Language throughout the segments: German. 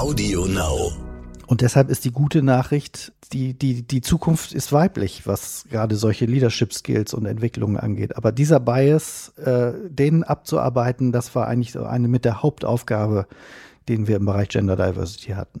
Audio Now. Und deshalb ist die gute Nachricht, die, die, die Zukunft ist weiblich, was gerade solche Leadership Skills und Entwicklungen angeht. Aber dieser Bias, äh, den abzuarbeiten, das war eigentlich so eine mit der Hauptaufgabe, den wir im Bereich Gender Diversity hatten.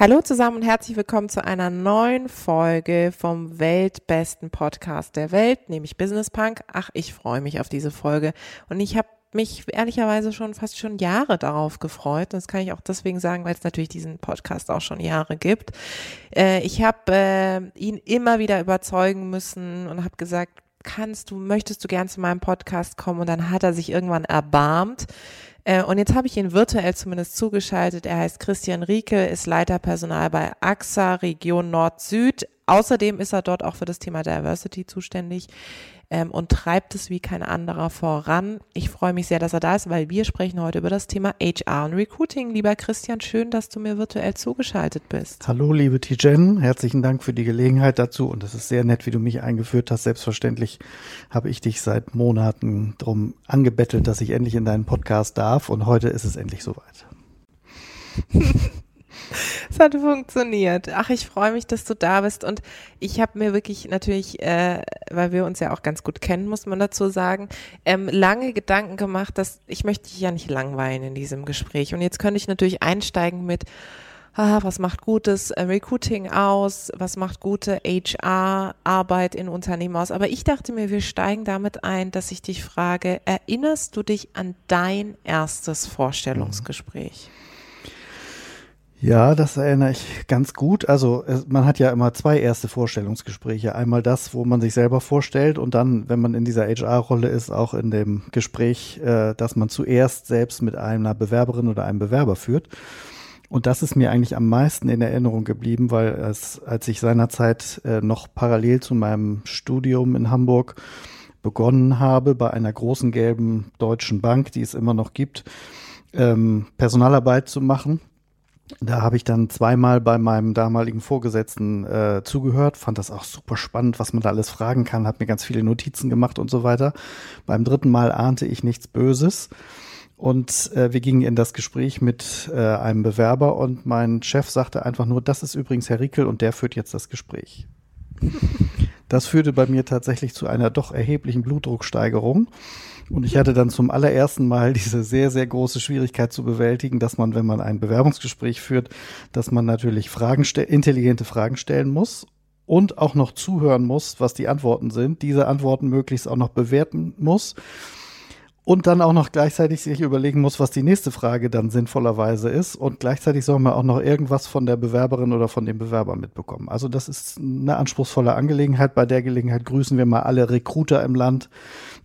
Hallo zusammen und herzlich willkommen zu einer neuen Folge vom weltbesten Podcast der Welt, nämlich Business Punk. Ach, ich freue mich auf diese Folge und ich habe mich ehrlicherweise schon fast schon Jahre darauf gefreut. Und das kann ich auch deswegen sagen, weil es natürlich diesen Podcast auch schon Jahre gibt. Äh, ich habe äh, ihn immer wieder überzeugen müssen und habe gesagt, kannst du, möchtest du gern zu meinem Podcast kommen? Und dann hat er sich irgendwann erbarmt äh, und jetzt habe ich ihn virtuell zumindest zugeschaltet. Er heißt Christian Rieke, ist Leiter Personal bei AXA Region Nord-Süd. Außerdem ist er dort auch für das Thema Diversity zuständig ähm, und treibt es wie kein anderer voran. Ich freue mich sehr, dass er da ist, weil wir sprechen heute über das Thema HR und Recruiting. Lieber Christian, schön, dass du mir virtuell zugeschaltet bist. Hallo, liebe Tijen, herzlichen Dank für die Gelegenheit dazu und es ist sehr nett, wie du mich eingeführt hast. Selbstverständlich habe ich dich seit Monaten drum angebettelt, dass ich endlich in deinen Podcast darf und heute ist es endlich soweit. Es hat funktioniert. Ach, ich freue mich, dass du da bist. Und ich habe mir wirklich natürlich, äh, weil wir uns ja auch ganz gut kennen, muss man dazu sagen, ähm, lange Gedanken gemacht, dass ich möchte dich ja nicht langweilen in diesem Gespräch. Und jetzt könnte ich natürlich einsteigen mit, ah, was macht gutes äh, Recruiting aus, was macht gute HR-Arbeit in Unternehmen aus. Aber ich dachte mir, wir steigen damit ein, dass ich dich frage, erinnerst du dich an dein erstes Vorstellungsgespräch? Mhm. Ja, das erinnere ich ganz gut. Also man hat ja immer zwei erste Vorstellungsgespräche. Einmal das, wo man sich selber vorstellt und dann, wenn man in dieser HR-Rolle ist, auch in dem Gespräch, äh, dass man zuerst selbst mit einer Bewerberin oder einem Bewerber führt. Und das ist mir eigentlich am meisten in Erinnerung geblieben, weil es, als ich seinerzeit äh, noch parallel zu meinem Studium in Hamburg begonnen habe, bei einer großen gelben deutschen Bank, die es immer noch gibt, ähm, Personalarbeit zu machen da habe ich dann zweimal bei meinem damaligen Vorgesetzten äh, zugehört, fand das auch super spannend, was man da alles fragen kann, habe mir ganz viele Notizen gemacht und so weiter. Beim dritten Mal ahnte ich nichts Böses. Und äh, wir gingen in das Gespräch mit äh, einem Bewerber und mein Chef sagte einfach nur, das ist übrigens Herr Rickel und der führt jetzt das Gespräch. Das führte bei mir tatsächlich zu einer doch erheblichen Blutdrucksteigerung. Und ich hatte dann zum allerersten Mal diese sehr, sehr große Schwierigkeit zu bewältigen, dass man, wenn man ein Bewerbungsgespräch führt, dass man natürlich Fragen, intelligente Fragen stellen muss und auch noch zuhören muss, was die Antworten sind, diese Antworten möglichst auch noch bewerten muss und dann auch noch gleichzeitig sich überlegen muss, was die nächste Frage dann sinnvollerweise ist. Und gleichzeitig soll man auch noch irgendwas von der Bewerberin oder von dem Bewerber mitbekommen. Also das ist eine anspruchsvolle Angelegenheit. Bei der Gelegenheit grüßen wir mal alle Recruiter im Land,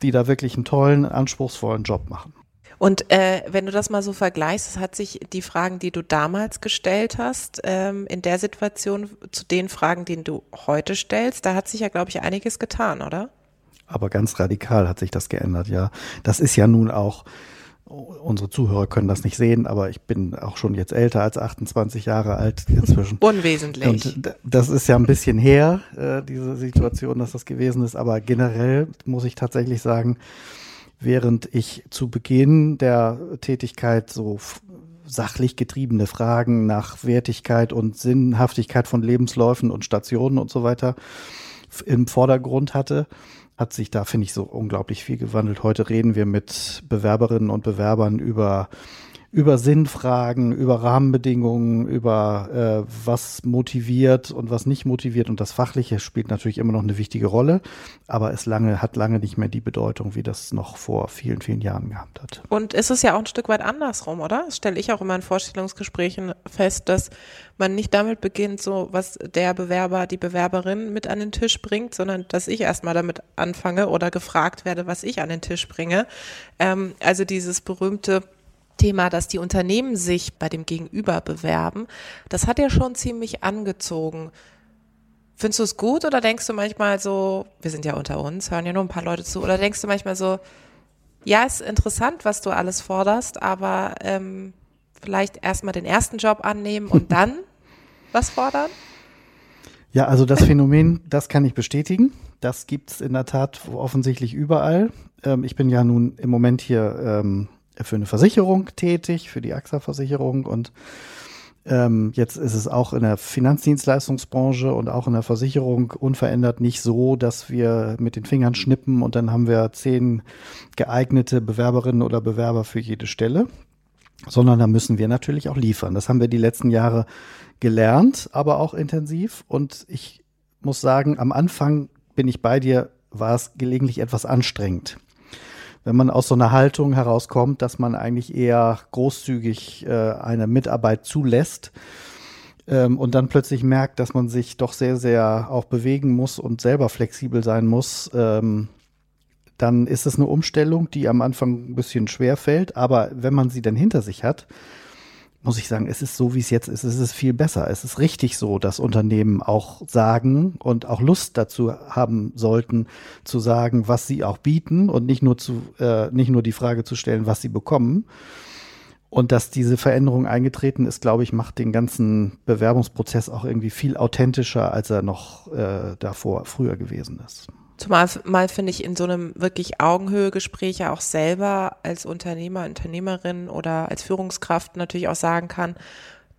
die da wirklich einen tollen, anspruchsvollen Job machen. Und äh, wenn du das mal so vergleichst, hat sich die Fragen, die du damals gestellt hast, ähm, in der Situation zu den Fragen, die du heute stellst, da hat sich ja, glaube ich, einiges getan, oder? Aber ganz radikal hat sich das geändert, ja. Das ist ja nun auch, unsere Zuhörer können das nicht sehen, aber ich bin auch schon jetzt älter als 28 Jahre alt inzwischen. Unwesentlich. Und das ist ja ein bisschen her, äh, diese Situation, dass das gewesen ist, aber generell muss ich tatsächlich sagen, während ich zu Beginn der Tätigkeit so sachlich getriebene Fragen nach Wertigkeit und Sinnhaftigkeit von Lebensläufen und Stationen und so weiter im Vordergrund hatte, hat sich da, finde ich, so unglaublich viel gewandelt. Heute reden wir mit Bewerberinnen und Bewerbern über über Sinnfragen, über Rahmenbedingungen, über äh, was motiviert und was nicht motiviert. Und das Fachliche spielt natürlich immer noch eine wichtige Rolle, aber es lange, hat lange nicht mehr die Bedeutung, wie das noch vor vielen, vielen Jahren gehabt hat. Und ist es ja auch ein Stück weit andersrum, oder? Das stelle ich auch immer in Vorstellungsgesprächen fest, dass man nicht damit beginnt, so was der Bewerber, die Bewerberin mit an den Tisch bringt, sondern dass ich erstmal damit anfange oder gefragt werde, was ich an den Tisch bringe. Ähm, also dieses berühmte Thema, dass die Unternehmen sich bei dem Gegenüber bewerben, das hat ja schon ziemlich angezogen. Findest du es gut oder denkst du manchmal so, wir sind ja unter uns, hören ja nur ein paar Leute zu, oder denkst du manchmal so, ja, ist interessant, was du alles forderst, aber ähm, vielleicht erstmal den ersten Job annehmen und dann was fordern? Ja, also das Phänomen, das kann ich bestätigen. Das gibt es in der Tat offensichtlich überall. Ähm, ich bin ja nun im Moment hier ähm, für eine Versicherung tätig, für die AXA-Versicherung und ähm, jetzt ist es auch in der Finanzdienstleistungsbranche und auch in der Versicherung unverändert nicht so, dass wir mit den Fingern schnippen und dann haben wir zehn geeignete Bewerberinnen oder Bewerber für jede Stelle, sondern da müssen wir natürlich auch liefern. Das haben wir die letzten Jahre gelernt, aber auch intensiv. Und ich muss sagen, am Anfang bin ich bei dir, war es gelegentlich etwas anstrengend wenn man aus so einer Haltung herauskommt, dass man eigentlich eher großzügig äh, eine Mitarbeit zulässt ähm, und dann plötzlich merkt, dass man sich doch sehr, sehr auch bewegen muss und selber flexibel sein muss, ähm, dann ist es eine Umstellung, die am Anfang ein bisschen schwer fällt. Aber wenn man sie dann hinter sich hat, muss ich sagen, es ist so, wie es jetzt ist, es ist viel besser. Es ist richtig so, dass Unternehmen auch sagen und auch Lust dazu haben sollten, zu sagen, was sie auch bieten und nicht nur zu, äh, nicht nur die Frage zu stellen, was sie bekommen. Und dass diese Veränderung eingetreten ist, glaube ich, macht den ganzen Bewerbungsprozess auch irgendwie viel authentischer, als er noch äh, davor früher gewesen ist. Zumal mal finde ich in so einem wirklich Augenhöhe-Gespräch ja auch selber als Unternehmer, Unternehmerin oder als Führungskraft natürlich auch sagen kann,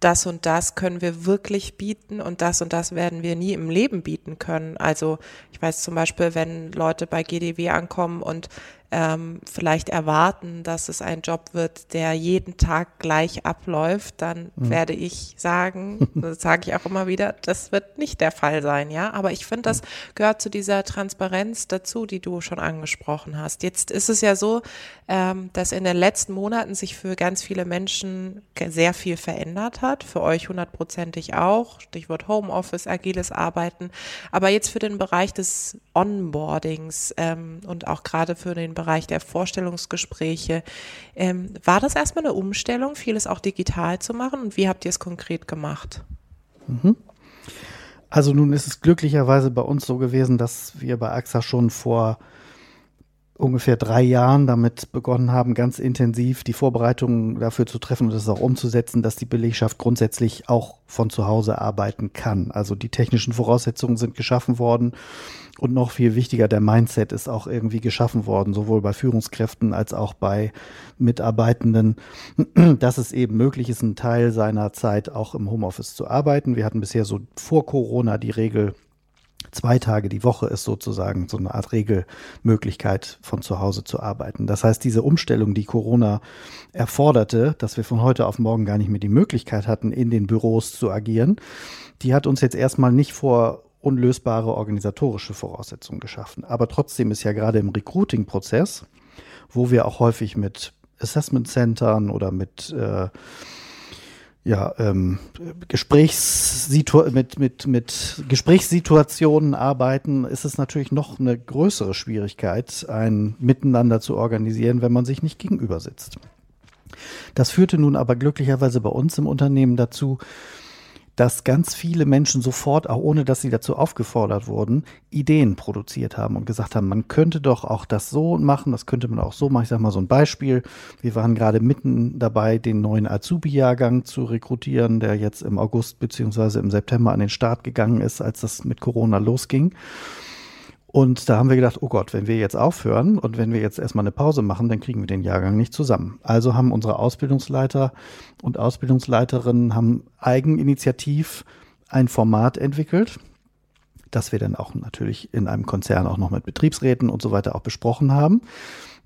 das und das können wir wirklich bieten und das und das werden wir nie im Leben bieten können. Also ich weiß zum Beispiel, wenn Leute bei GDW ankommen und ähm, vielleicht erwarten, dass es ein Job wird, der jeden Tag gleich abläuft, dann mhm. werde ich sagen, das sage ich auch immer wieder, das wird nicht der Fall sein, ja. Aber ich finde, das gehört zu dieser Transparenz dazu, die du schon angesprochen hast. Jetzt ist es ja so, ähm, dass in den letzten Monaten sich für ganz viele Menschen sehr viel verändert hat, für euch hundertprozentig auch. Stichwort Homeoffice, agiles Arbeiten. Aber jetzt für den Bereich des Onboardings ähm, und auch gerade für den Bereich der Vorstellungsgespräche. Ähm, war das erstmal eine Umstellung, vieles auch digital zu machen? Und wie habt ihr es konkret gemacht? Mhm. Also nun ist es glücklicherweise bei uns so gewesen, dass wir bei AXA schon vor ungefähr drei Jahren damit begonnen haben, ganz intensiv die Vorbereitungen dafür zu treffen und das auch umzusetzen, dass die Belegschaft grundsätzlich auch von zu Hause arbeiten kann. Also die technischen Voraussetzungen sind geschaffen worden und noch viel wichtiger, der Mindset ist auch irgendwie geschaffen worden, sowohl bei Führungskräften als auch bei Mitarbeitenden, dass es eben möglich ist, einen Teil seiner Zeit auch im Homeoffice zu arbeiten. Wir hatten bisher so vor Corona die Regel, zwei Tage die Woche ist sozusagen so eine Art Regelmöglichkeit, von zu Hause zu arbeiten. Das heißt, diese Umstellung, die Corona erforderte, dass wir von heute auf morgen gar nicht mehr die Möglichkeit hatten, in den Büros zu agieren, die hat uns jetzt erstmal nicht vor unlösbare organisatorische Voraussetzungen geschaffen. Aber trotzdem ist ja gerade im Recruiting-Prozess, wo wir auch häufig mit Assessment Centern oder mit äh, ja, ähm, Gesprächssitu mit, mit, mit Gesprächssituationen arbeiten, ist es natürlich noch eine größere Schwierigkeit, ein Miteinander zu organisieren, wenn man sich nicht gegenüber sitzt. Das führte nun aber glücklicherweise bei uns im Unternehmen dazu, dass ganz viele Menschen sofort, auch ohne dass sie dazu aufgefordert wurden, Ideen produziert haben und gesagt haben, man könnte doch auch das so machen, das könnte man auch so machen. Ich sage mal so ein Beispiel. Wir waren gerade mitten dabei, den neuen Azubi-Jahrgang zu rekrutieren, der jetzt im August beziehungsweise im September an den Start gegangen ist, als das mit Corona losging. Und da haben wir gedacht, oh Gott, wenn wir jetzt aufhören und wenn wir jetzt erstmal eine Pause machen, dann kriegen wir den Jahrgang nicht zusammen. Also haben unsere Ausbildungsleiter und Ausbildungsleiterinnen haben eigeninitiativ ein Format entwickelt, das wir dann auch natürlich in einem Konzern auch noch mit Betriebsräten und so weiter auch besprochen haben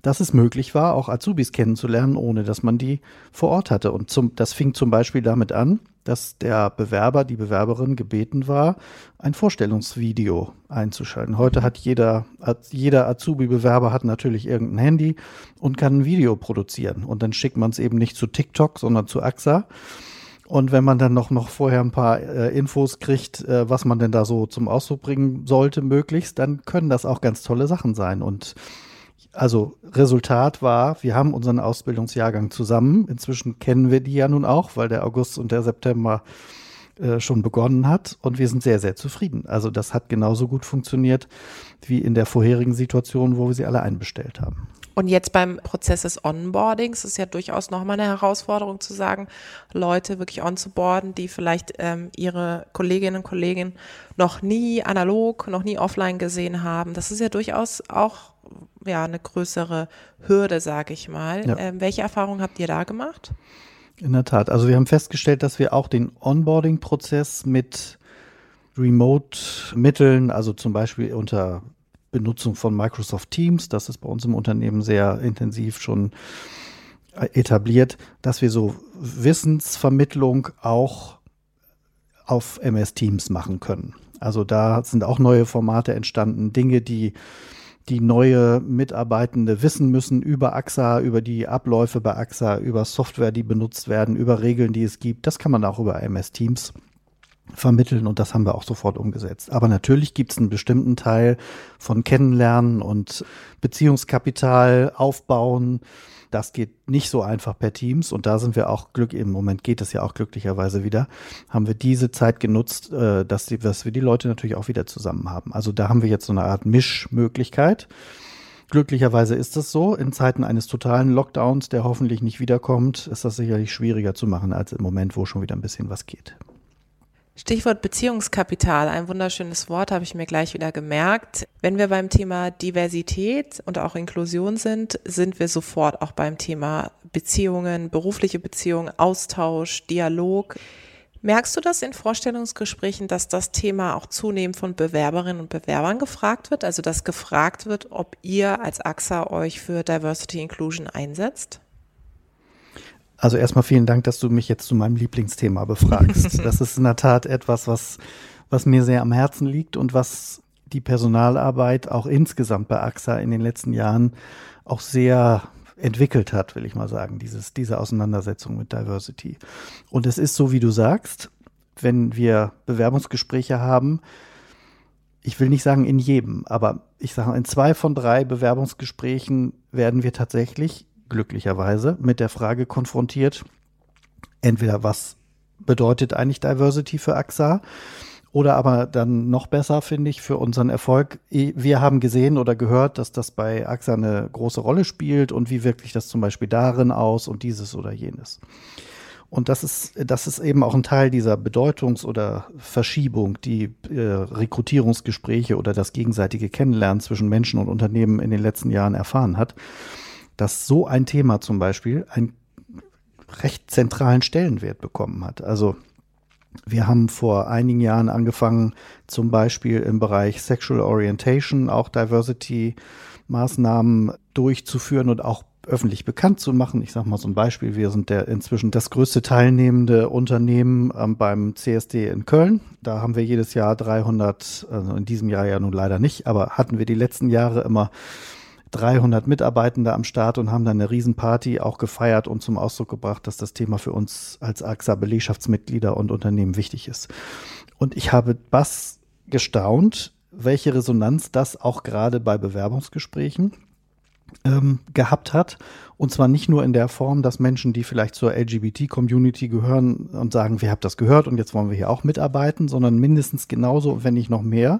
dass es möglich war, auch Azubis kennenzulernen, ohne dass man die vor Ort hatte. Und zum, das fing zum Beispiel damit an, dass der Bewerber, die Bewerberin gebeten war, ein Vorstellungsvideo einzuschalten. Heute hat jeder, jeder Azubi-Bewerber hat natürlich irgendein Handy und kann ein Video produzieren. Und dann schickt man es eben nicht zu TikTok, sondern zu AXA. Und wenn man dann noch, noch vorher ein paar äh, Infos kriegt, äh, was man denn da so zum Ausdruck bringen sollte, möglichst, dann können das auch ganz tolle Sachen sein. Und Also Resultat war, wir haben unseren Ausbildungsjahrgang zusammen. Inzwischen kennen wir die ja nun auch, weil der August und der September äh, schon begonnen hat und wir sind sehr, sehr zufrieden. Also das hat genauso gut funktioniert wie in der vorherigen Situation, wo wir sie alle einbestellt haben. Und jetzt beim Prozess des Onboardings ist ja durchaus nochmal eine Herausforderung zu sagen, Leute wirklich onzuboarden, die vielleicht ähm, ihre Kolleginnen und Kollegen noch nie analog, noch nie offline gesehen haben. Das ist ja durchaus auch ja eine größere Hürde, sage ich mal. Ja. Ähm, welche Erfahrungen habt ihr da gemacht? In der Tat. Also wir haben festgestellt, dass wir auch den Onboarding-Prozess mit Remote-Mitteln, also zum Beispiel unter Benutzung von Microsoft Teams, das ist bei uns im Unternehmen sehr intensiv schon etabliert, dass wir so Wissensvermittlung auch auf MS Teams machen können. Also da sind auch neue Formate entstanden, Dinge, die die neue Mitarbeitende wissen müssen über AXA, über die Abläufe bei AXA, über Software, die benutzt werden, über Regeln, die es gibt. Das kann man auch über MS Teams vermitteln und das haben wir auch sofort umgesetzt. Aber natürlich gibt es einen bestimmten Teil von Kennenlernen und Beziehungskapital aufbauen, das geht nicht so einfach per Teams und da sind wir auch glück, im Moment geht es ja auch glücklicherweise wieder, haben wir diese Zeit genutzt, äh, dass, die, dass wir die Leute natürlich auch wieder zusammen haben. Also da haben wir jetzt so eine Art Mischmöglichkeit. Glücklicherweise ist es so. In Zeiten eines totalen Lockdowns, der hoffentlich nicht wiederkommt, ist das sicherlich schwieriger zu machen als im Moment, wo schon wieder ein bisschen was geht. Stichwort Beziehungskapital, ein wunderschönes Wort, habe ich mir gleich wieder gemerkt. Wenn wir beim Thema Diversität und auch Inklusion sind, sind wir sofort auch beim Thema Beziehungen, berufliche Beziehungen, Austausch, Dialog. Merkst du das in Vorstellungsgesprächen, dass das Thema auch zunehmend von Bewerberinnen und Bewerbern gefragt wird? Also dass gefragt wird, ob ihr als AXA euch für Diversity Inclusion einsetzt? Also erstmal vielen Dank, dass du mich jetzt zu meinem Lieblingsthema befragst. das ist in der Tat etwas, was, was mir sehr am Herzen liegt und was die Personalarbeit auch insgesamt bei AXA in den letzten Jahren auch sehr entwickelt hat, will ich mal sagen, dieses, diese Auseinandersetzung mit Diversity. Und es ist so, wie du sagst, wenn wir Bewerbungsgespräche haben, ich will nicht sagen in jedem, aber ich sage in zwei von drei Bewerbungsgesprächen werden wir tatsächlich glücklicherweise mit der Frage konfrontiert, entweder was bedeutet eigentlich Diversity für AXA? Oder aber dann noch besser, finde ich, für unseren Erfolg. Wir haben gesehen oder gehört, dass das bei AXA eine große Rolle spielt und wie wirkt sich das zum Beispiel darin aus und dieses oder jenes. Und das ist, das ist eben auch ein Teil dieser Bedeutungs- oder Verschiebung, die äh, Rekrutierungsgespräche oder das gegenseitige Kennenlernen zwischen Menschen und Unternehmen in den letzten Jahren erfahren hat dass so ein Thema zum Beispiel einen recht zentralen Stellenwert bekommen hat. Also wir haben vor einigen Jahren angefangen, zum Beispiel im Bereich Sexual Orientation auch Diversity-Maßnahmen durchzuführen und auch öffentlich bekannt zu machen. Ich sage mal so ein Beispiel. Wir sind der inzwischen das größte teilnehmende Unternehmen ähm, beim CSD in Köln. Da haben wir jedes Jahr 300, also in diesem Jahr ja nun leider nicht, aber hatten wir die letzten Jahre immer 300 Mitarbeitende am Start und haben dann eine Riesenparty auch gefeiert und zum Ausdruck gebracht, dass das Thema für uns als AXA Belegschaftsmitglieder und Unternehmen wichtig ist. Und ich habe was gestaunt, welche Resonanz das auch gerade bei Bewerbungsgesprächen ähm, gehabt hat. Und zwar nicht nur in der Form, dass Menschen, die vielleicht zur LGBT-Community gehören und sagen, wir haben das gehört und jetzt wollen wir hier auch mitarbeiten, sondern mindestens genauso, wenn nicht noch mehr,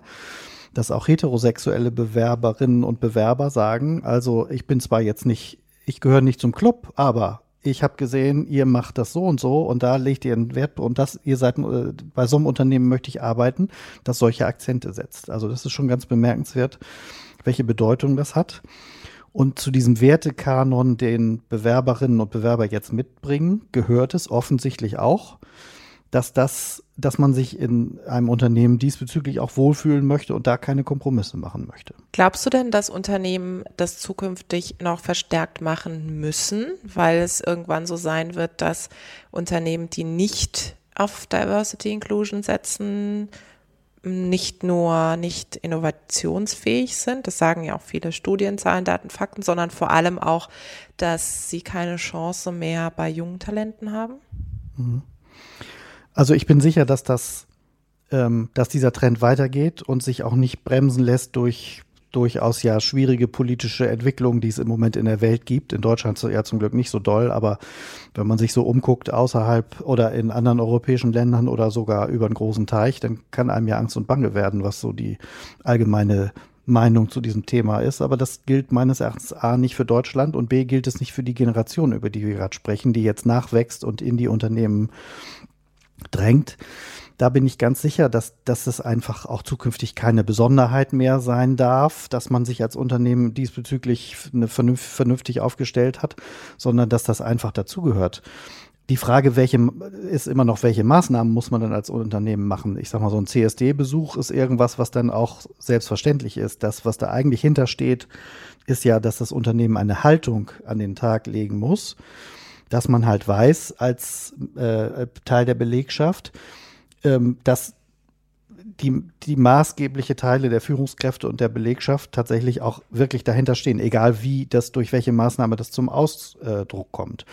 dass auch heterosexuelle Bewerberinnen und Bewerber sagen, also ich bin zwar jetzt nicht, ich gehöre nicht zum Club, aber ich habe gesehen, ihr macht das so und so und da legt ihr einen Wert und das, ihr seid äh, bei so einem Unternehmen möchte ich arbeiten, das solche Akzente setzt. Also das ist schon ganz bemerkenswert, welche Bedeutung das hat. Und zu diesem Wertekanon, den Bewerberinnen und Bewerber jetzt mitbringen, gehört es offensichtlich auch, dass das, dass man sich in einem Unternehmen diesbezüglich auch wohlfühlen möchte und da keine Kompromisse machen möchte. Glaubst du denn, dass Unternehmen das zukünftig noch verstärkt machen müssen, weil es irgendwann so sein wird, dass Unternehmen, die nicht auf Diversity Inclusion setzen, nicht nur nicht innovationsfähig sind, das sagen ja auch viele Studien, Zahlen, Daten, Fakten, sondern vor allem auch, dass sie keine Chance mehr bei jungen Talenten haben? Mhm. Also ich bin sicher, dass das, ähm, dass dieser Trend weitergeht und sich auch nicht bremsen lässt durch durchaus ja schwierige politische Entwicklungen, die es im Moment in der Welt gibt. In Deutschland ja zum Glück nicht so doll, aber wenn man sich so umguckt außerhalb oder in anderen europäischen Ländern oder sogar über einen großen Teich, dann kann einem ja Angst und Bange werden, was so die allgemeine Meinung zu diesem Thema ist. Aber das gilt meines Erachtens A nicht für Deutschland und B gilt es nicht für die Generation, über die wir gerade sprechen, die jetzt nachwächst und in die Unternehmen drängt da bin ich ganz sicher, dass, dass es einfach auch zukünftig keine Besonderheit mehr sein darf, dass man sich als Unternehmen diesbezüglich eine vernünftig, aufgestellt hat, sondern dass das einfach dazugehört. Die Frage, welche ist immer noch, welche Maßnahmen muss man dann als Unternehmen machen? Ich sag mal, so ein CSD-Besuch ist irgendwas, was dann auch selbstverständlich ist. Das, was da eigentlich hintersteht, ist ja, dass das Unternehmen eine Haltung an den Tag legen muss, dass man halt weiß als äh, Teil der Belegschaft, ähm, dass die, die maßgebliche Teile der Führungskräfte und der Belegschaft tatsächlich auch wirklich dahinter stehen, egal wie das, durch welche Maßnahme das zum Ausdruck kommt.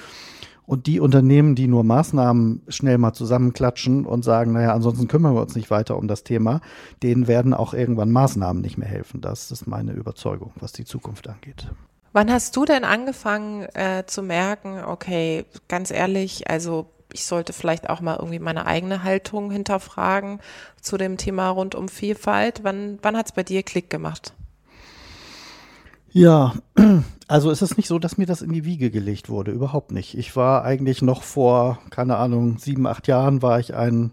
Und die Unternehmen, die nur Maßnahmen schnell mal zusammenklatschen und sagen, naja, ansonsten kümmern wir uns nicht weiter um das Thema, denen werden auch irgendwann Maßnahmen nicht mehr helfen. Das ist meine Überzeugung, was die Zukunft angeht. Wann hast du denn angefangen äh, zu merken, okay, ganz ehrlich, also ich sollte vielleicht auch mal irgendwie meine eigene Haltung hinterfragen zu dem Thema rund um Vielfalt. Wann, wann hat es bei dir Klick gemacht? Ja, also es ist nicht so, dass mir das in die Wiege gelegt wurde, überhaupt nicht. Ich war eigentlich noch vor, keine Ahnung, sieben, acht Jahren war ich ein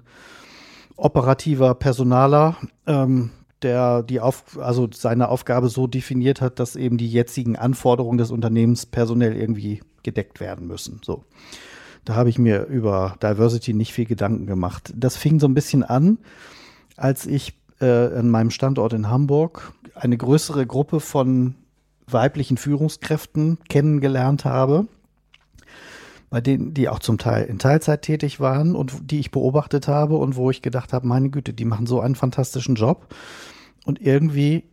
operativer Personaler, ähm, der die auf, also seine Aufgabe so definiert hat, dass eben die jetzigen Anforderungen des Unternehmens personell irgendwie gedeckt werden müssen. So. Da habe ich mir über Diversity nicht viel Gedanken gemacht. Das fing so ein bisschen an, als ich äh, an meinem Standort in Hamburg eine größere Gruppe von weiblichen Führungskräften kennengelernt habe, bei denen, die auch zum Teil in Teilzeit tätig waren und die ich beobachtet habe und wo ich gedacht habe, meine Güte, die machen so einen fantastischen Job. Und irgendwie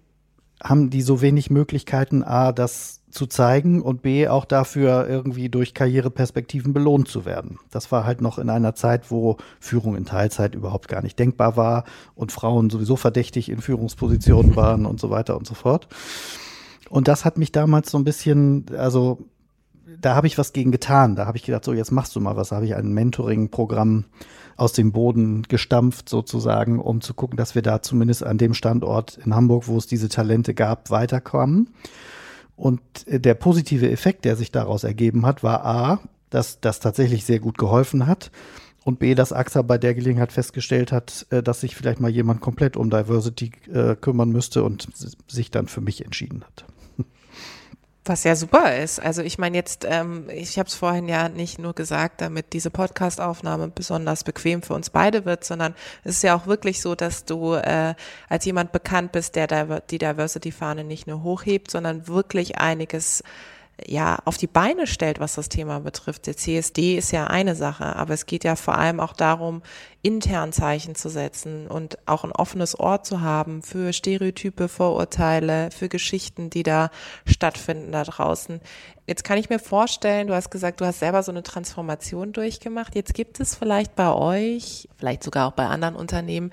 haben die so wenig Möglichkeiten, A, das zu zeigen und B, auch dafür irgendwie durch Karriereperspektiven belohnt zu werden. Das war halt noch in einer Zeit, wo Führung in Teilzeit überhaupt gar nicht denkbar war und Frauen sowieso verdächtig in Führungspositionen waren und so weiter und so fort. Und das hat mich damals so ein bisschen, also da habe ich was gegen getan. Da habe ich gedacht, so jetzt machst du mal was. Da habe ich ein Mentoring-Programm aus dem Boden gestampft sozusagen, um zu gucken, dass wir da zumindest an dem Standort in Hamburg, wo es diese Talente gab, weiterkommen. Und äh, der positive Effekt, der sich daraus ergeben hat, war A, dass das tatsächlich sehr gut geholfen hat. Und B, dass AXA bei der Gelegenheit festgestellt hat, äh, dass sich vielleicht mal jemand komplett um Diversity äh, kümmern müsste und sich dann für mich entschieden hat. Was ja super ist. Also ich meine jetzt, ähm, ich habe es vorhin ja nicht nur gesagt, damit diese Podcast-Aufnahme besonders bequem für uns beide wird, sondern es ist ja auch wirklich so, dass du äh, als jemand bekannt bist, der die Diversity-Fahne nicht nur hochhebt, sondern wirklich einiges ja auf die Beine stellt, was das Thema betrifft. Der CSD ist ja eine Sache, aber es geht ja vor allem auch darum, intern Zeichen zu setzen und auch ein offenes Ohr zu haben für Stereotype, Vorurteile, für Geschichten, die da stattfinden da draußen. Jetzt kann ich mir vorstellen, du hast gesagt, du hast selber so eine Transformation durchgemacht. Jetzt gibt es vielleicht bei euch, vielleicht sogar auch bei anderen Unternehmen,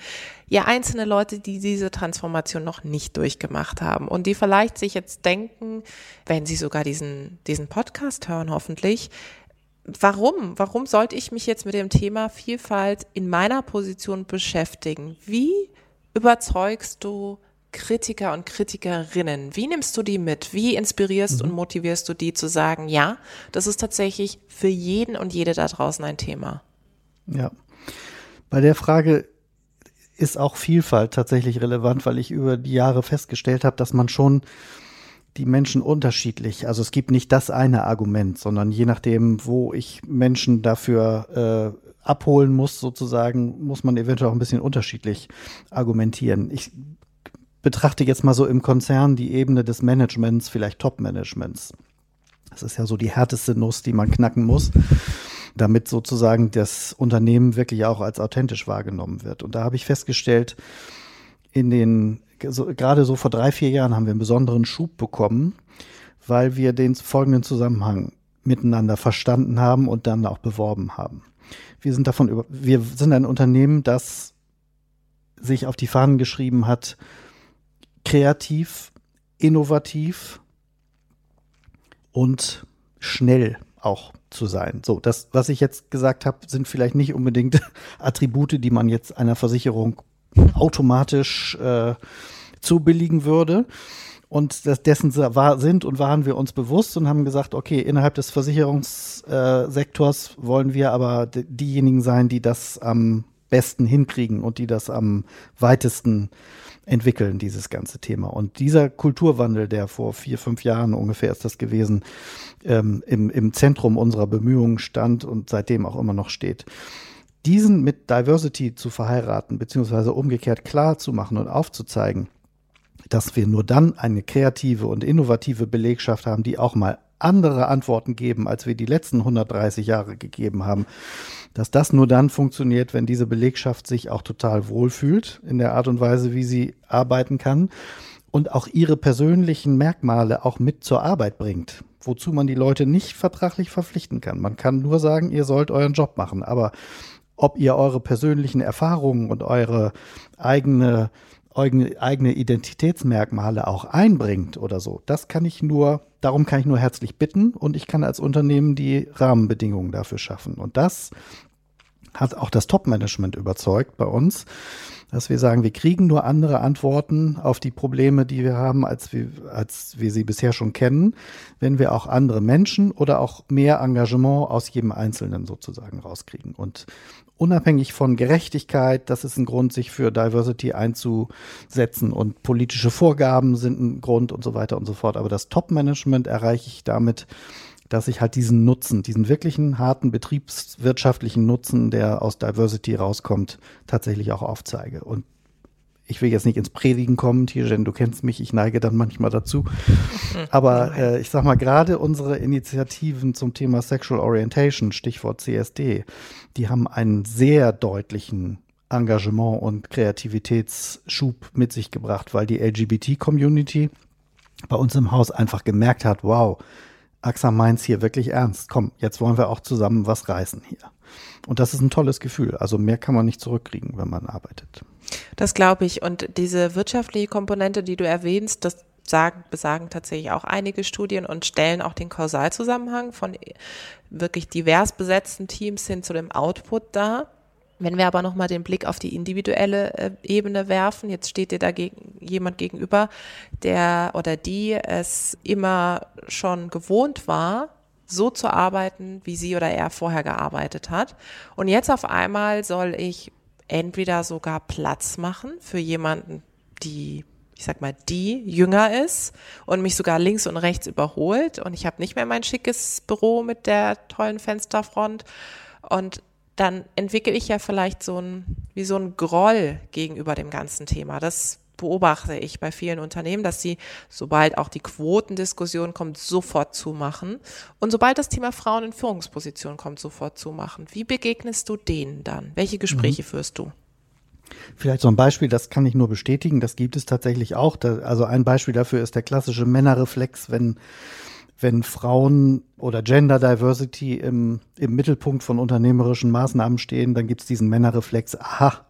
ja einzelne Leute, die diese Transformation noch nicht durchgemacht haben und die vielleicht sich jetzt denken, wenn sie sogar diesen, diesen Podcast hören, hoffentlich, warum? Warum sollte ich mich jetzt mit dem Thema Vielfalt in meiner Position beschäftigen? Wie überzeugst du Kritiker und Kritikerinnen? Wie nimmst du die mit? Wie inspirierst mhm. und motivierst du die zu sagen, ja, das ist tatsächlich für jeden und jede da draußen ein Thema? Ja. Bei der Frage ist auch Vielfalt tatsächlich relevant, weil ich über die Jahre festgestellt habe, dass man schon die Menschen unterschiedlich. Also es gibt nicht das eine Argument, sondern je nachdem, wo ich Menschen dafür äh, abholen muss, sozusagen, muss man eventuell auch ein bisschen unterschiedlich argumentieren. Ich betrachte jetzt mal so im Konzern die Ebene des Managements, vielleicht Top-Managements. Das ist ja so die härteste Nuss, die man knacken muss, damit sozusagen das Unternehmen wirklich auch als authentisch wahrgenommen wird. Und da habe ich festgestellt, in den so, gerade so vor drei, vier Jahren haben wir einen besonderen Schub bekommen, weil wir den folgenden Zusammenhang miteinander verstanden haben und dann auch beworben haben. Wir sind davon über, wir sind ein Unternehmen, das sich auf die Fahnen geschrieben hat, kreativ innovativ und schnell auch zu sein. So, das, was ich jetzt gesagt habe, sind vielleicht nicht unbedingt Attribute, die man jetzt einer Versicherung automatisch äh, zubilligen würde. Und das, dessen war, sind und waren wir uns bewusst und haben gesagt, okay, innerhalb des Versicherungssektors äh, wollen wir aber diejenigen sein, die das am besten hinkriegen und die das am weitesten entwickeln, dieses ganze Thema. Und dieser Kulturwandel, der vor vier, fünf Jahren ungefähr ist das gewesen, ähm, im, im Zentrum unserer Bemühungen stand und seitdem auch immer noch steht, diesen mit Diversity zu verheiraten, beziehungsweise umgekehrt klar zu machen und aufzuzeigen, dass wir nur dann eine kreative und innovative Belegschaft haben, die auch mal andere Antworten geben, als wir die letzten 130 Jahre gegeben haben. Dass das nur dann funktioniert, wenn diese Belegschaft sich auch total wohlfühlt in der Art und Weise, wie sie arbeiten kann und auch ihre persönlichen Merkmale auch mit zur Arbeit bringt, wozu man die Leute nicht vertraglich verpflichten kann. Man kann nur sagen, ihr sollt euren Job machen, aber ob ihr eure persönlichen Erfahrungen und eure eigene eigene, Identitätsmerkmale auch einbringt oder so, das kann ich nur, darum kann ich nur herzlich bitten und ich kann als Unternehmen die Rahmenbedingungen dafür schaffen. Und das hat auch das Top-Management überzeugt bei uns, dass wir sagen, wir kriegen nur andere Antworten auf die Probleme, die wir haben, als wir, als wir sie bisher schon kennen, wenn wir auch andere Menschen oder auch mehr Engagement aus jedem Einzelnen sozusagen rauskriegen. Und unabhängig von Gerechtigkeit, das ist ein Grund, sich für Diversity einzusetzen und politische Vorgaben sind ein Grund und so weiter und so fort. Aber das Top-Management erreiche ich damit, dass ich halt diesen Nutzen, diesen wirklichen harten betriebswirtschaftlichen Nutzen, der aus Diversity rauskommt, tatsächlich auch aufzeige. Und ich will jetzt nicht ins Predigen kommen, Tijen, du kennst mich, ich neige dann manchmal dazu. Aber äh, ich sag mal, gerade unsere Initiativen zum Thema Sexual Orientation, Stichwort CSD, die haben einen sehr deutlichen Engagement und Kreativitätsschub mit sich gebracht, weil die LGBT-Community bei uns im Haus einfach gemerkt hat, wow, AXA meint's hier wirklich ernst. Komm, jetzt wollen wir auch zusammen was reißen hier. Und das ist ein tolles Gefühl. Also mehr kann man nicht zurückkriegen, wenn man arbeitet. Das glaube ich. Und diese wirtschaftliche Komponente, die du erwähnst, das sagen, besagen tatsächlich auch einige Studien und stellen auch den Kausalzusammenhang von wirklich divers besetzten Teams hin zu dem Output dar. Wenn wir aber nochmal den Blick auf die individuelle äh, Ebene werfen, jetzt steht dir da gegen, jemand gegenüber, der oder die es immer schon gewohnt war, so zu arbeiten, wie sie oder er vorher gearbeitet hat. Und jetzt auf einmal soll ich entweder sogar Platz machen für jemanden, die ich sag mal, die jünger ist und mich sogar links und rechts überholt und ich habe nicht mehr mein schickes Büro mit der tollen Fensterfront und dann entwickle ich ja vielleicht so ein, wie so ein Groll gegenüber dem ganzen Thema. Das beobachte ich bei vielen Unternehmen, dass sie, sobald auch die Quotendiskussion kommt, sofort zumachen. Und sobald das Thema Frauen in Führungspositionen kommt, sofort zumachen. Wie begegnest du denen dann? Welche Gespräche mhm. führst du? Vielleicht so ein Beispiel, das kann ich nur bestätigen, das gibt es tatsächlich auch. Also ein Beispiel dafür ist der klassische Männerreflex, wenn wenn Frauen oder Gender Diversity im, im Mittelpunkt von unternehmerischen Maßnahmen stehen, dann gibt es diesen Männerreflex, aha,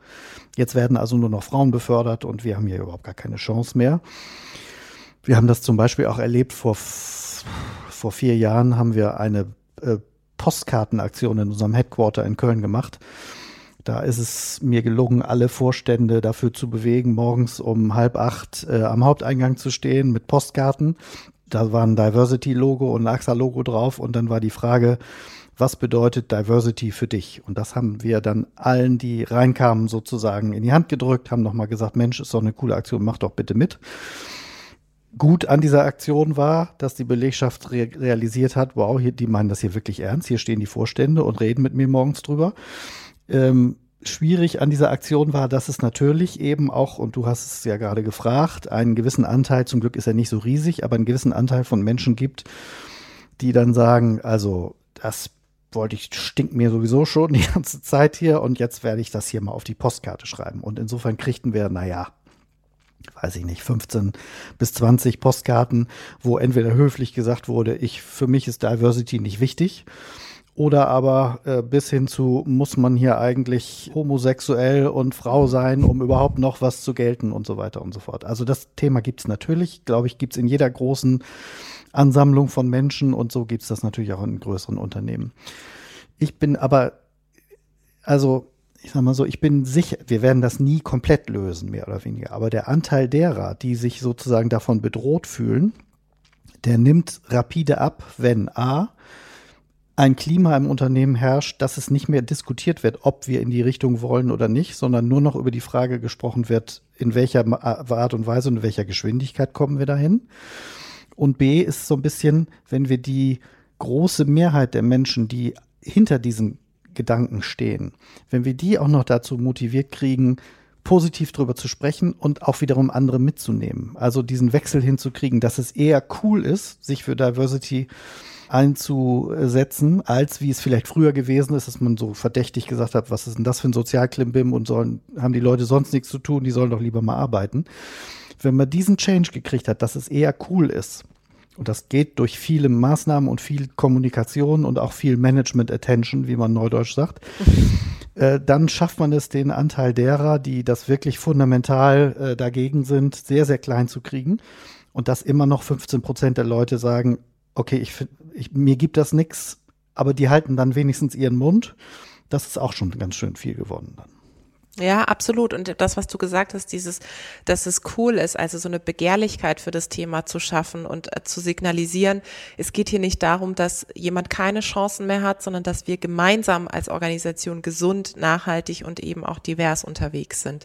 Jetzt werden also nur noch Frauen befördert und wir haben hier überhaupt gar keine Chance mehr. Wir haben das zum Beispiel auch erlebt, vor, vor vier Jahren haben wir eine äh, Postkartenaktion in unserem Headquarter in Köln gemacht. Da ist es mir gelungen, alle Vorstände dafür zu bewegen, morgens um halb acht äh, am Haupteingang zu stehen mit Postkarten. Da war ein Diversity-Logo und ein AXA-Logo drauf und dann war die Frage, was bedeutet Diversity für dich? Und das haben wir dann allen, die reinkamen, sozusagen in die Hand gedrückt, haben nochmal gesagt, Mensch, ist doch eine coole Aktion, mach doch bitte mit. Gut an dieser Aktion war, dass die Belegschaft re realisiert hat, wow, hier, die meinen das hier wirklich ernst, hier stehen die Vorstände und reden mit mir morgens drüber. Ähm, schwierig an dieser Aktion war, dass es natürlich eben auch, und du hast es ja gerade gefragt, einen gewissen Anteil, zum Glück ist er nicht so riesig, aber einen gewissen Anteil von Menschen gibt, die dann sagen, also das wollte ich, stinkt mir sowieso schon die ganze Zeit hier und jetzt werde ich das hier mal auf die Postkarte schreiben. Und insofern kriegten wir, naja, weiß ich nicht, 15 bis 20 Postkarten, wo entweder höflich gesagt wurde, ich, für mich ist Diversity nicht wichtig. Oder aber äh, bis hin zu, muss man hier eigentlich homosexuell und Frau sein, um überhaupt noch was zu gelten und so weiter und so fort. Also das Thema gibt es natürlich, glaube ich, gibt es in jeder großen Ansammlung von Menschen und so gibt es das natürlich auch in größeren Unternehmen. Ich bin aber, also ich sag mal so, ich bin sicher, wir werden das nie komplett lösen, mehr oder weniger. Aber der Anteil derer, die sich sozusagen davon bedroht fühlen, der nimmt rapide ab, wenn A, ein Klima im Unternehmen herrscht, dass es nicht mehr diskutiert wird, ob wir in die Richtung wollen oder nicht, sondern nur noch über die Frage gesprochen wird, in welcher Art und Weise und in welcher Geschwindigkeit kommen wir dahin. Und B ist so ein bisschen, wenn wir die große Mehrheit der Menschen, die hinter diesen Gedanken stehen, wenn wir die auch noch dazu motiviert kriegen, positiv drüber zu sprechen und auch wiederum andere mitzunehmen. Also diesen Wechsel hinzukriegen, dass es eher cool ist, sich für Diversity einzusetzen, als wie es vielleicht früher gewesen ist, dass man so verdächtig gesagt hat, was ist denn das für ein Sozialklimbim und sollen, haben die Leute sonst nichts zu tun, die sollen doch lieber mal arbeiten. Wenn man diesen Change gekriegt hat, dass es eher cool ist, und das geht durch viele Maßnahmen und viel Kommunikation und auch viel Management Attention, wie man neudeutsch sagt, äh, dann schafft man es, den Anteil derer, die das wirklich fundamental äh, dagegen sind, sehr, sehr klein zu kriegen. Und dass immer noch 15 Prozent der Leute sagen, okay, ich, ich, mir gibt das nichts, aber die halten dann wenigstens ihren Mund. Das ist auch schon ganz schön viel geworden dann. Ja, absolut. Und das, was du gesagt hast, dieses, dass es cool ist, also so eine Begehrlichkeit für das Thema zu schaffen und äh, zu signalisieren. Es geht hier nicht darum, dass jemand keine Chancen mehr hat, sondern dass wir gemeinsam als Organisation gesund, nachhaltig und eben auch divers unterwegs sind.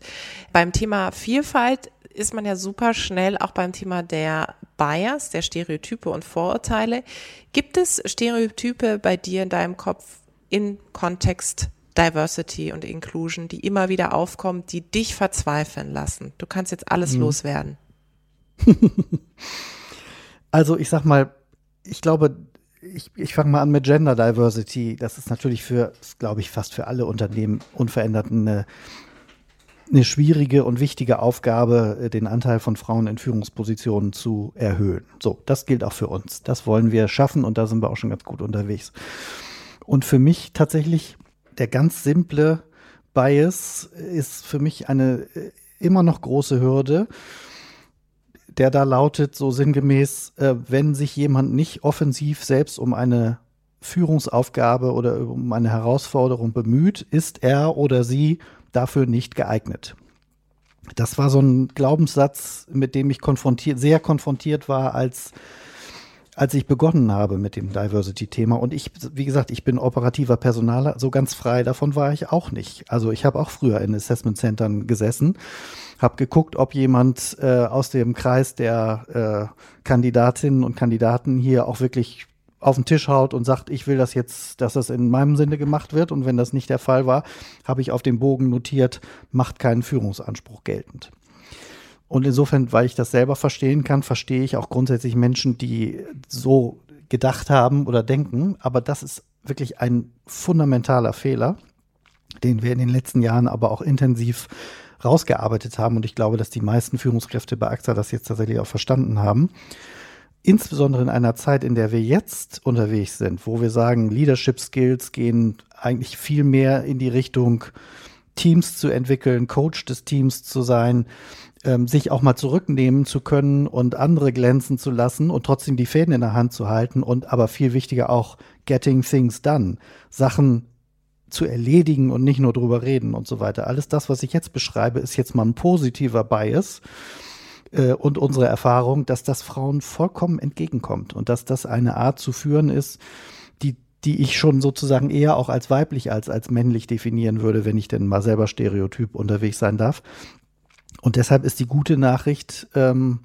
Beim Thema Vielfalt ist man ja super schnell auch beim Thema der Bias, der Stereotype und Vorurteile. Gibt es Stereotype bei dir in deinem Kopf in Kontext Diversity und Inclusion, die immer wieder aufkommen, die dich verzweifeln lassen? Du kannst jetzt alles hm. loswerden. also ich sag mal, ich glaube, ich, ich fange mal an mit Gender Diversity. Das ist natürlich für, glaube ich, fast für alle Unternehmen unverändert eine eine schwierige und wichtige Aufgabe, äh, den Anteil von Frauen in Führungspositionen zu erhöhen. So, das gilt auch für uns. Das wollen wir schaffen und da sind wir auch schon ganz gut unterwegs. Und für mich tatsächlich der ganz simple Bias ist für mich eine äh, immer noch große Hürde, der da lautet so sinngemäß, äh, wenn sich jemand nicht offensiv selbst um eine Führungsaufgabe oder um eine Herausforderung bemüht, ist er oder sie dafür nicht geeignet. Das war so ein Glaubenssatz, mit dem ich konfrontiert, sehr konfrontiert war, als, als ich begonnen habe mit dem Diversity-Thema. Und ich, wie gesagt, ich bin operativer Personaler, so ganz frei davon war ich auch nicht. Also ich habe auch früher in Assessment Centern gesessen, habe geguckt, ob jemand äh, aus dem Kreis der äh, Kandidatinnen und Kandidaten hier auch wirklich auf den Tisch haut und sagt, ich will das jetzt, dass das in meinem Sinne gemacht wird. Und wenn das nicht der Fall war, habe ich auf dem Bogen notiert, macht keinen Führungsanspruch geltend. Und insofern, weil ich das selber verstehen kann, verstehe ich auch grundsätzlich Menschen, die so gedacht haben oder denken. Aber das ist wirklich ein fundamentaler Fehler, den wir in den letzten Jahren aber auch intensiv rausgearbeitet haben. Und ich glaube, dass die meisten Führungskräfte bei AXA das jetzt tatsächlich auch verstanden haben insbesondere in einer Zeit, in der wir jetzt unterwegs sind, wo wir sagen, Leadership Skills gehen eigentlich viel mehr in die Richtung, Teams zu entwickeln, Coach des Teams zu sein, ähm, sich auch mal zurücknehmen zu können und andere glänzen zu lassen und trotzdem die Fäden in der Hand zu halten und aber viel wichtiger auch getting things done, Sachen zu erledigen und nicht nur drüber reden und so weiter. Alles das, was ich jetzt beschreibe, ist jetzt mal ein positiver Bias äh, und unsere Erfahrung, dass das Frauen vollkommen entgegenkommt und dass das eine Art zu führen ist, die die ich schon sozusagen eher auch als weiblich als als männlich definieren würde, wenn ich denn mal selber stereotyp unterwegs sein darf. Und deshalb ist die gute Nachricht, ähm,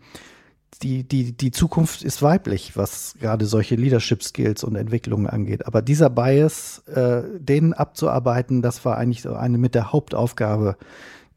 die, die, die Zukunft ist weiblich, was gerade solche Leadership Skills und Entwicklungen angeht. Aber dieser Bias, äh, den abzuarbeiten, das war eigentlich so eine mit der Hauptaufgabe,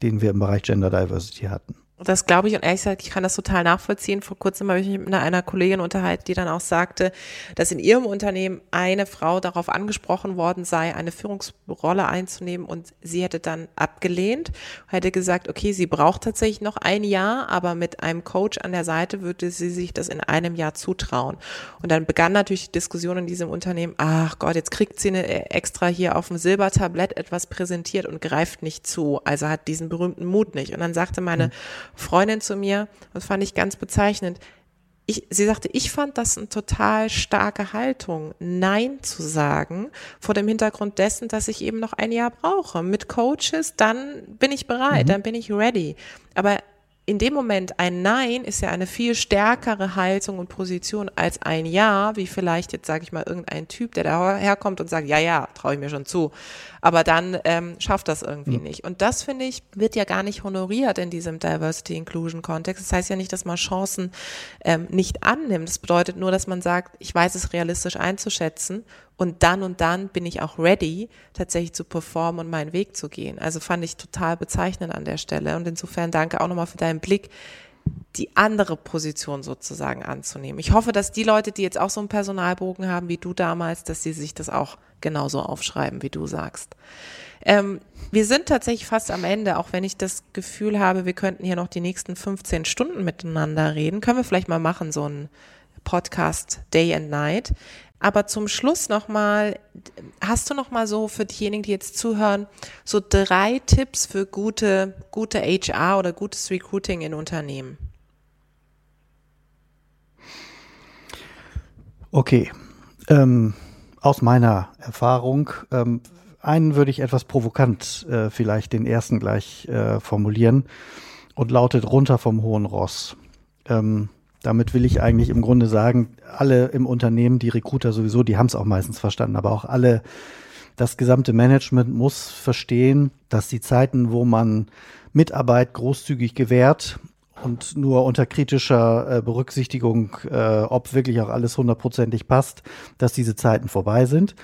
den wir im Bereich Gender Diversity hatten. Das glaube ich und ehrlich gesagt, ich kann das total nachvollziehen. Vor kurzem habe ich mich mit einer Kollegin unterhalten, die dann auch sagte, dass in ihrem Unternehmen eine Frau darauf angesprochen worden sei, eine Führungsrolle einzunehmen und sie hätte dann abgelehnt, hätte gesagt, okay, sie braucht tatsächlich noch ein Jahr, aber mit einem Coach an der Seite würde sie sich das in einem Jahr zutrauen. Und dann begann natürlich die Diskussion in diesem Unternehmen, ach Gott, jetzt kriegt sie eine äh, extra hier auf dem Silbertablett etwas präsentiert und greift nicht zu, also hat diesen berühmten Mut nicht. Und dann sagte meine mhm Freundin zu mir, das fand ich ganz bezeichnend. Ich, sie sagte, ich fand das eine total starke Haltung, Nein zu sagen, vor dem Hintergrund dessen, dass ich eben noch ein Jahr brauche. Mit Coaches, dann bin ich bereit, mhm. dann bin ich ready. Aber in dem Moment ein Nein ist ja eine viel stärkere Haltung und Position als ein Ja, wie vielleicht jetzt sage ich mal irgendein Typ, der da herkommt und sagt, ja, ja, traue ich mir schon zu, aber dann ähm, schafft das irgendwie mhm. nicht. Und das finde ich wird ja gar nicht honoriert in diesem Diversity Inclusion Kontext. Das heißt ja nicht, dass man Chancen ähm, nicht annimmt. Das bedeutet nur, dass man sagt, ich weiß es realistisch einzuschätzen und dann und dann bin ich auch ready, tatsächlich zu performen und meinen Weg zu gehen. Also fand ich total bezeichnend an der Stelle. Und insofern danke auch nochmal für deinen Blick, die andere Position sozusagen anzunehmen. Ich hoffe, dass die Leute, die jetzt auch so einen Personalbogen haben wie du damals, dass sie sich das auch genauso aufschreiben, wie du sagst. Ähm, wir sind tatsächlich fast am Ende, auch wenn ich das Gefühl habe, wir könnten hier noch die nächsten 15 Stunden miteinander reden. Können wir vielleicht mal machen, so ein Podcast Day and Night. Aber zum Schluss nochmal, hast du nochmal so für diejenigen, die jetzt zuhören, so drei Tipps für gute, gute HR oder gutes Recruiting in Unternehmen? Okay. Ähm, aus meiner Erfahrung, ähm, einen würde ich etwas provokant äh, vielleicht den ersten gleich äh, formulieren und lautet runter vom hohen Ross. Ähm, damit will ich eigentlich im Grunde sagen, alle im Unternehmen, die Recruiter sowieso, die haben es auch meistens verstanden, aber auch alle, das gesamte Management muss verstehen, dass die Zeiten, wo man Mitarbeit großzügig gewährt und nur unter kritischer äh, Berücksichtigung, äh, ob wirklich auch alles hundertprozentig passt, dass diese Zeiten vorbei sind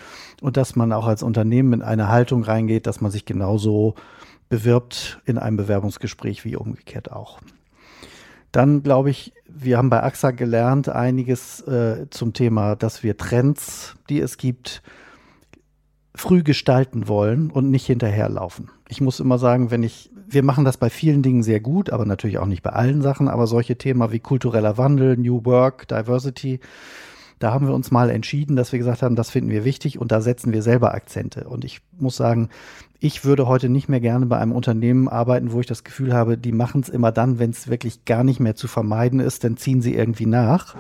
und dass man auch als Unternehmen in eine Haltung reingeht, dass man sich genauso bewirbt in einem Bewerbungsgespräch wie umgekehrt auch. Dann glaube ich, wir haben bei AXA gelernt einiges äh, zum Thema, dass wir Trends, die es gibt, früh gestalten wollen und nicht hinterherlaufen. Ich muss immer sagen, wenn ich, wir machen das bei vielen Dingen sehr gut, aber natürlich auch nicht bei allen Sachen, aber solche Themen wie kultureller Wandel, New Work, Diversity, da haben wir uns mal entschieden, dass wir gesagt haben, das finden wir wichtig und da setzen wir selber Akzente. Und ich muss sagen, ich würde heute nicht mehr gerne bei einem Unternehmen arbeiten, wo ich das Gefühl habe, die machen es immer dann, wenn es wirklich gar nicht mehr zu vermeiden ist, dann ziehen sie irgendwie nach.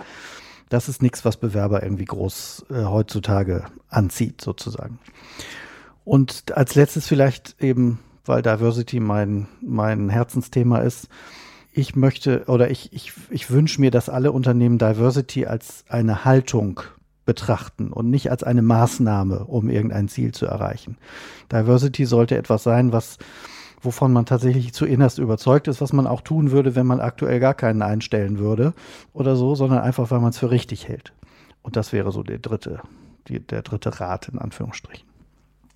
Das ist nichts, was Bewerber irgendwie groß äh, heutzutage anzieht, sozusagen. Und als letztes vielleicht eben, weil Diversity mein, mein Herzensthema ist, ich möchte oder ich, ich, ich wünsche mir, dass alle Unternehmen Diversity als eine Haltung betrachten und nicht als eine Maßnahme, um irgendein Ziel zu erreichen. Diversity sollte etwas sein, was wovon man tatsächlich zu innerst überzeugt ist, was man auch tun würde, wenn man aktuell gar keinen einstellen würde oder so, sondern einfach, weil man es für richtig hält. Und das wäre so der dritte, die, der dritte Rat in Anführungsstrichen.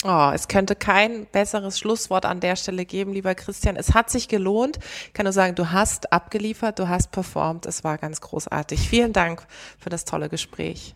Oh, es könnte kein besseres Schlusswort an der Stelle geben, lieber Christian. Es hat sich gelohnt. Ich kann nur sagen, du hast abgeliefert, du hast performt. Es war ganz großartig. Vielen Dank für das tolle Gespräch.